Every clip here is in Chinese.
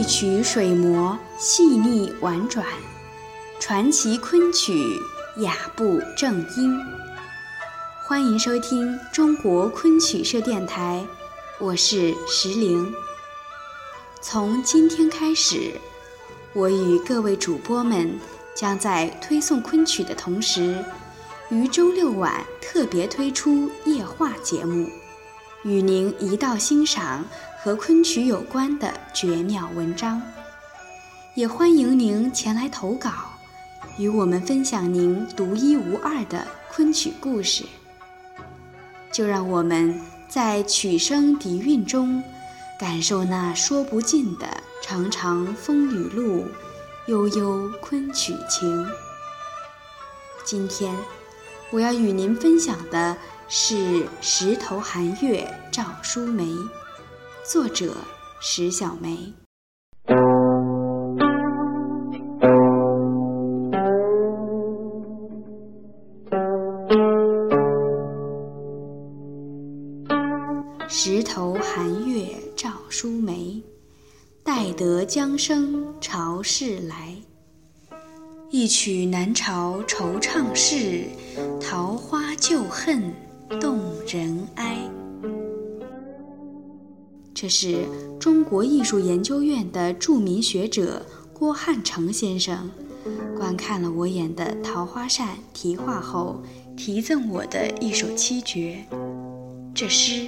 一曲水磨，细腻婉转；传奇昆曲，雅步正音。欢迎收听中国昆曲社电台，我是石玲。从今天开始，我与各位主播们将在推送昆曲的同时，于周六晚特别推出夜话节目，与您一道欣赏。和昆曲有关的绝妙文章，也欢迎您前来投稿，与我们分享您独一无二的昆曲故事。就让我们在曲声底蕴中，感受那说不尽的长长风雨路，悠悠昆曲情。今天，我要与您分享的是《石头寒月》赵淑梅。作者石小梅。石头寒月照书梅，待得江声潮势来。一曲南朝惆怅事，桃花旧恨动人哀。这是中国艺术研究院的著名学者郭汉成先生观看了我演的《桃花扇》题画后题赠我的一首七绝。这诗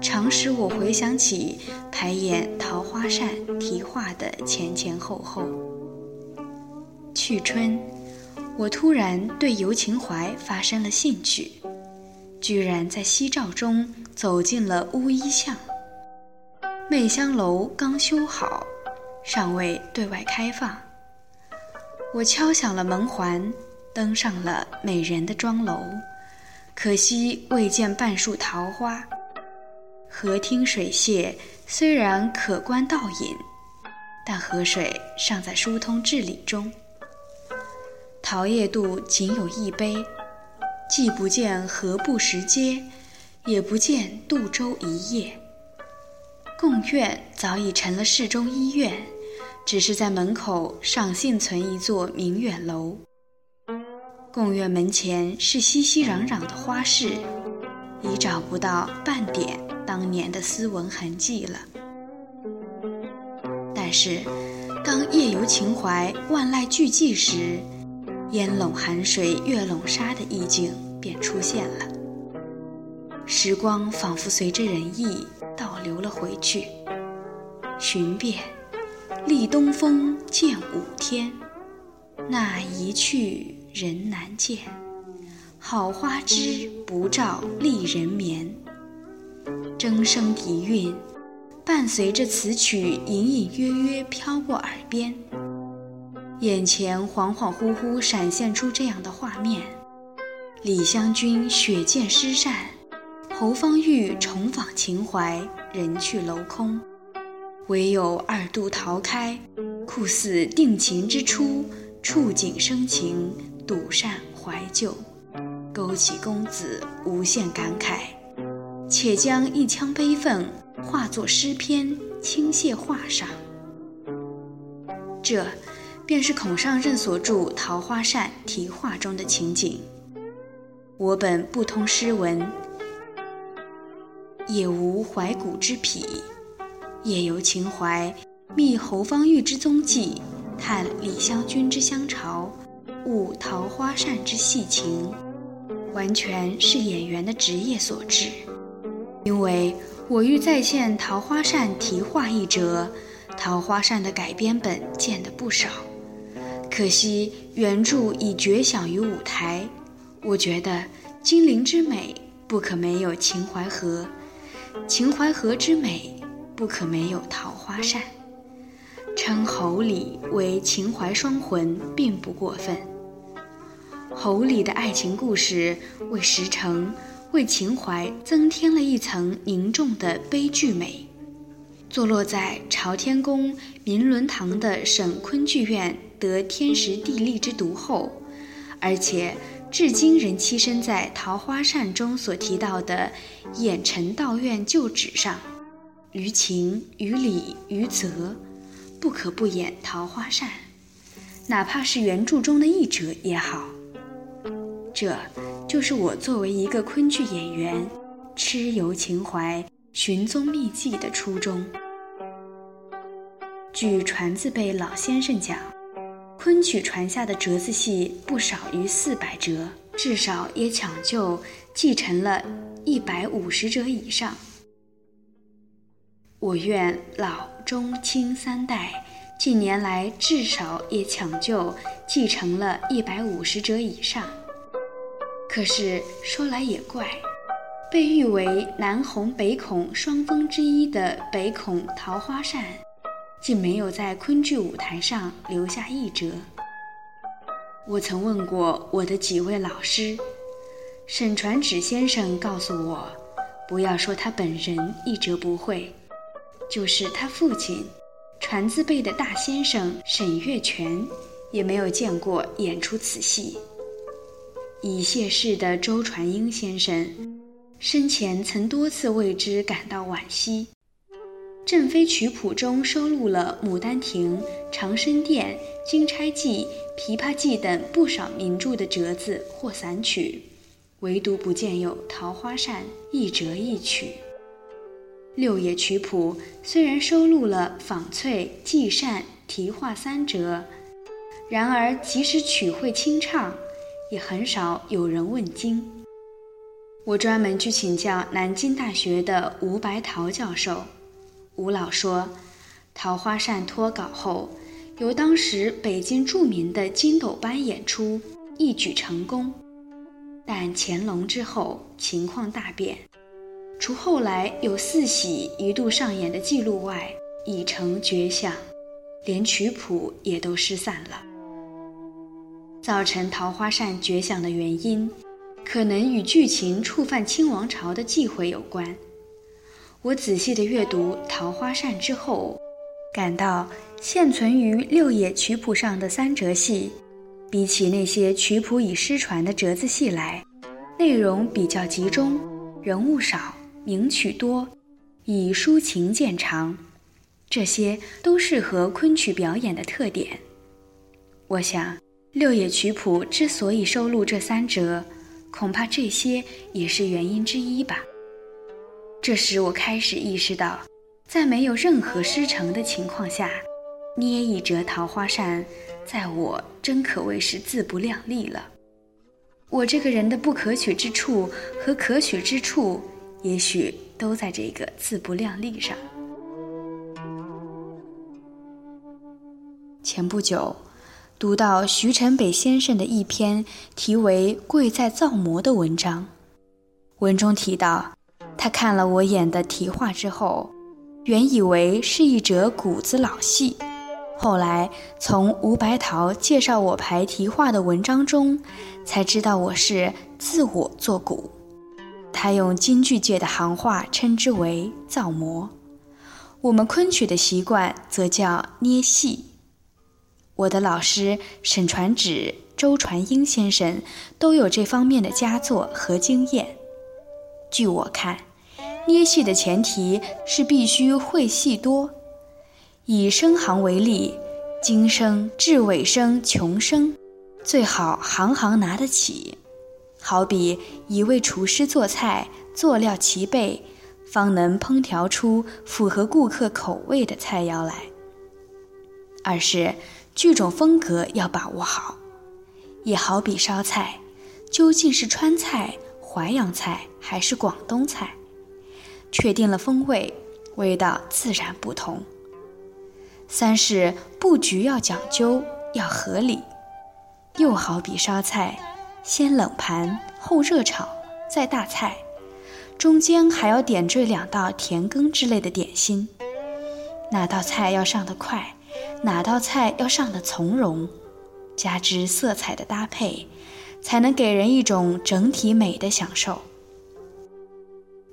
常使我回想起排演《桃花扇》题画的前前后后。去春，我突然对游秦淮发生了兴趣，居然在夕照中走进了乌衣巷。媚香楼刚修好，尚未对外开放。我敲响了门环，登上了美人的庄楼，可惜未见半树桃花。河汀水榭虽然可观倒影，但河水尚在疏通治理中。桃叶渡仅有一杯，既不见河埠石阶，也不见渡舟一叶。贡院早已成了市中医院，只是在门口尚幸存一座明远楼。贡院门前是熙熙攘攘的花市，已找不到半点当年的斯文痕迹了。但是，当夜游秦淮，万籁俱寂时，烟笼寒水，月笼沙的意境便出现了。时光仿佛随着人意。倒流了回去，寻遍，立东风见五天，那一去人难见。好花枝不照丽人眠。筝声笛韵，伴随着此曲隐隐约约飘过耳边，眼前恍恍惚惚闪现出这样的画面：李香君血溅诗扇。侯方域重访秦淮，人去楼空，唯有二度桃开，酷似定情之初，触景生情，笃善怀旧，勾起公子无限感慨，且将一腔悲愤化作诗篇倾泻画上。这，便是孔尚任所著《桃花扇》题画中的情景。我本不通诗文。也无怀古之癖，夜游秦淮，觅侯方域之踪迹，探李香君之乡巢，悟桃花扇之细情，完全是演员的职业所致。因为我欲再现《桃花扇》题画一折，《桃花扇》的改编本见得不少，可惜原著已绝响于舞台。我觉得金陵之美不可没有秦淮河。秦淮河之美，不可没有桃花扇。称侯李为秦淮双魂，并不过分。侯李的爱情故事，为石城、为秦淮增添了一层凝重的悲剧美。坐落在朝天宫明伦堂的省昆剧院，得天时地利之独厚，而且。至今仍栖身在《桃花扇》中所提到的郾城道院旧址上，于情于理于责，不可不演桃花扇，哪怕是原著中的译者也好。这就是我作为一个昆剧演员，蚩尤情怀、寻踪觅迹的初衷。据传字辈老先生讲，昆曲传下的折子戏不少于四百折，至少也抢救继承了一百五十折以上。我愿老中青三代近年来至少也抢救继承了一百五十折以上。可是说来也怪，被誉为南红北孔双峰之一的北孔桃花扇。竟没有在昆剧舞台上留下一折。我曾问过我的几位老师，沈传芷先生告诉我，不要说他本人一折不会，就是他父亲传字辈的大先生沈月泉，也没有见过演出此戏。已谢世的周传英先生，生前曾多次为之感到惋惜。振飞曲谱中收录了《牡丹亭》《长生殿》《金钗记》《琵琶记》等不少名著的折子或散曲，唯独不见有《桃花扇》一折一曲。六野曲谱虽然收录了纺翠、寄扇、题画三折，然而即使曲会清唱，也很少有人问津。我专门去请教南京大学的吴白桃教授。吴老说，《桃花扇》脱稿后，由当时北京著名的金斗班演出，一举成功。但乾隆之后情况大变，除后来有四喜一度上演的记录外，已成绝响，连曲谱也都失散了。造成《桃花扇》绝响的原因，可能与剧情触犯清王朝的忌讳有关。我仔细地阅读《桃花扇》之后，感到现存于六野曲谱上的三折戏，比起那些曲谱已失传的折子戏来，内容比较集中，人物少，名曲多，以抒情见长，这些都适合昆曲表演的特点。我想，六野曲谱之所以收录这三折，恐怕这些也是原因之一吧。这时，我开始意识到，在没有任何师承的情况下，捏一折桃花扇，在我真可谓是自不量力了。我这个人的不可取之处和可取之处，也许都在这个自不量力上。前不久，读到徐承北先生的一篇题为《贵在造模》的文章，文中提到。他看了我演的题画之后，原以为是一折谷子老戏，后来从吴白桃介绍我排题画的文章中，才知道我是自我作古。他用京剧界的行话称之为造模，我们昆曲的习惯则叫捏戏。我的老师沈传芷、周传英先生都有这方面的佳作和经验。据我看，捏戏的前提是必须会戏多。以生行为例，京声、至尾生、穷生，最好行行拿得起。好比一位厨师做菜，佐料齐备，方能烹调出符合顾客口味的菜肴来。二是剧种风格要把握好，也好比烧菜，究竟是川菜。淮扬菜还是广东菜，确定了风味，味道自然不同。三是布局要讲究，要合理，又好比烧菜，先冷盘后热炒再大菜，中间还要点缀两道甜羹之类的点心。哪道菜要上得快，哪道菜要上得从容，加之色彩的搭配。才能给人一种整体美的享受。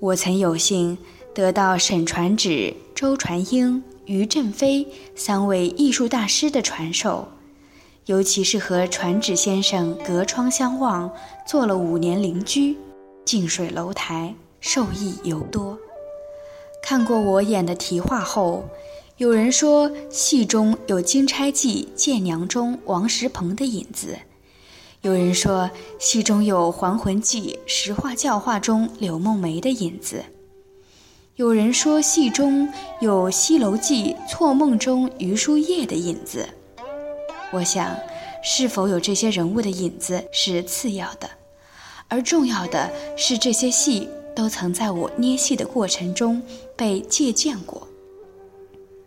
我曾有幸得到沈传芷、周传英、于振飞三位艺术大师的传授，尤其是和传芷先生隔窗相望，做了五年邻居，近水楼台，受益尤多。看过我演的题画后，有人说戏中有《金钗记·见娘》中王石鹏的影子，有人说戏中有《还魂记·实话教化》中柳梦梅的影子，有人说戏中有《西楼记·错梦》中余叔叶的影子。我想，是否有这些人物的影子是次要的，而重要的是这些戏都曾在我捏戏的过程中被借鉴过。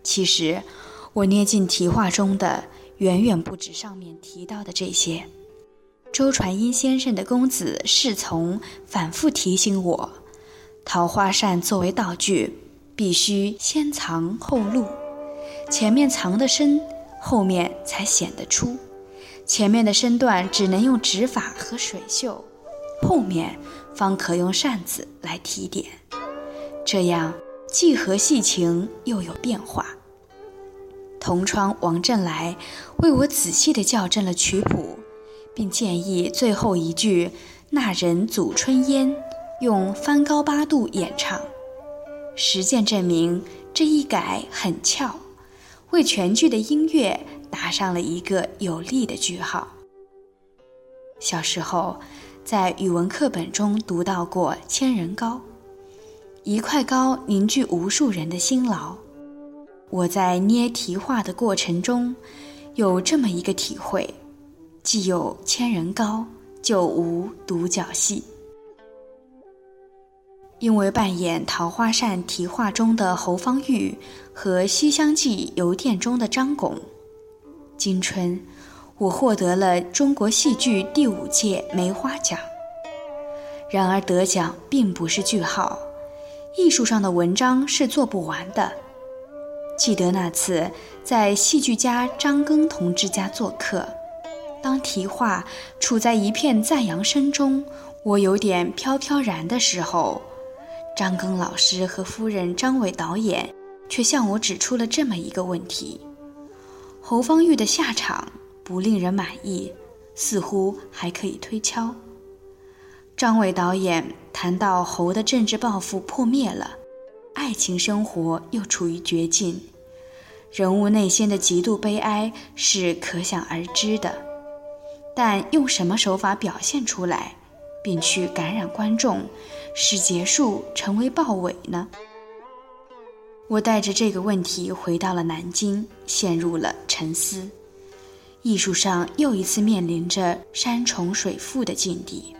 其实，我捏进题画中的远远不止上面提到的这些。周传英先生的公子侍从反复提醒我，桃花扇作为道具，必须先藏后露，前面藏得深，后面才显得出；前面的身段只能用指法和水袖，后面方可用扇子来提点。这样。既合戏情，又有变化。同窗王振来为我仔细地校正了曲谱，并建议最后一句“那人祖春烟”用翻高八度演唱。实践证明这一改很俏，为全剧的音乐打上了一个有力的句号。小时候，在语文课本中读到过《千人糕》。一块糕凝聚无数人的辛劳。我在捏题画的过程中，有这么一个体会：既有千人糕，就无独角戏。因为扮演桃花扇题画中的侯方域和西厢记游店中的张巩，今春我获得了中国戏剧第五届梅花奖。然而得奖并不是句号。艺术上的文章是做不完的。记得那次在戏剧家张庚同志家做客，当题画处在一片赞扬声中，我有点飘飘然的时候，张庚老师和夫人张伟导演却向我指出了这么一个问题：侯方域的下场不令人满意，似乎还可以推敲。张伟导演谈到侯的政治抱负破灭了，爱情生活又处于绝境，人物内心的极度悲哀是可想而知的。但用什么手法表现出来，并去感染观众，使结束成为豹尾呢？我带着这个问题回到了南京，陷入了沉思。艺术上又一次面临着山重水复的境地。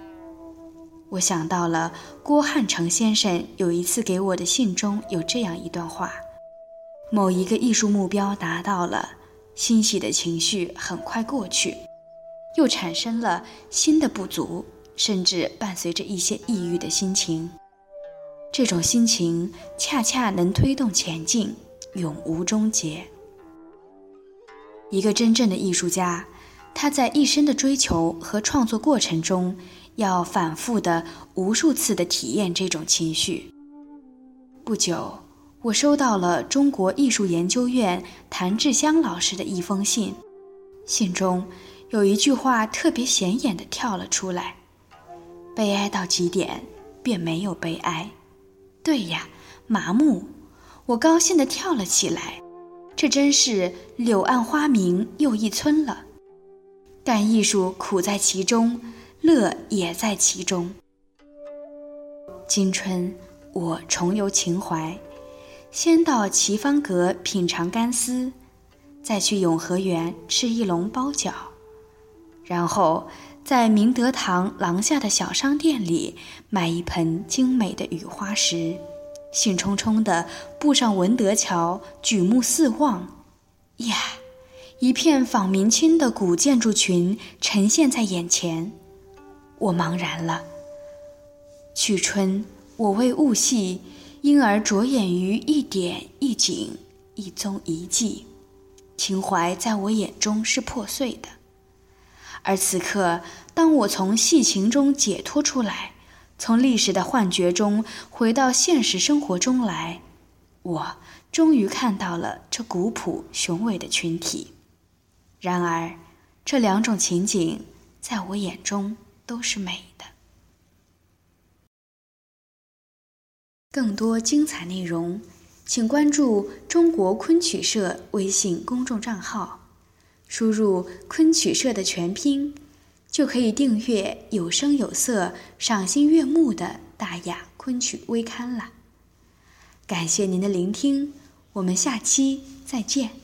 我想到了郭汉成先生有一次给我的信中有这样一段话：某一个艺术目标达到了，欣喜的情绪很快过去，又产生了新的不足，甚至伴随着一些抑郁的心情。这种心情恰恰能推动前进，永无终结。一个真正的艺术家，他在一生的追求和创作过程中。要反复的、无数次的体验这种情绪。不久，我收到了中国艺术研究院谭志香老师的一封信，信中有一句话特别显眼的跳了出来：“悲哀到极点，便没有悲哀。”对呀，麻木。我高兴的跳了起来，这真是柳暗花明又一村了。但艺术苦在其中。乐也在其中。今春，我重游秦淮，先到齐芳阁品尝干丝，再去永和园吃一笼包饺，然后在明德堂廊下的小商店里买一盆精美的雨花石，兴冲冲地步上文德桥，举目四望，呀，一片仿明清的古建筑群呈现在眼前。我茫然了。去春，我为物系，因而着眼于一点一景、一踪一迹。情怀在我眼中是破碎的。而此刻，当我从戏情中解脱出来，从历史的幻觉中回到现实生活中来，我终于看到了这古朴雄伟的群体。然而，这两种情景在我眼中。都是美的。更多精彩内容，请关注中国昆曲社微信公众账号，输入“昆曲社”的全拼，就可以订阅有声有色、赏心悦目的大雅昆曲微刊了。感谢您的聆听，我们下期再见。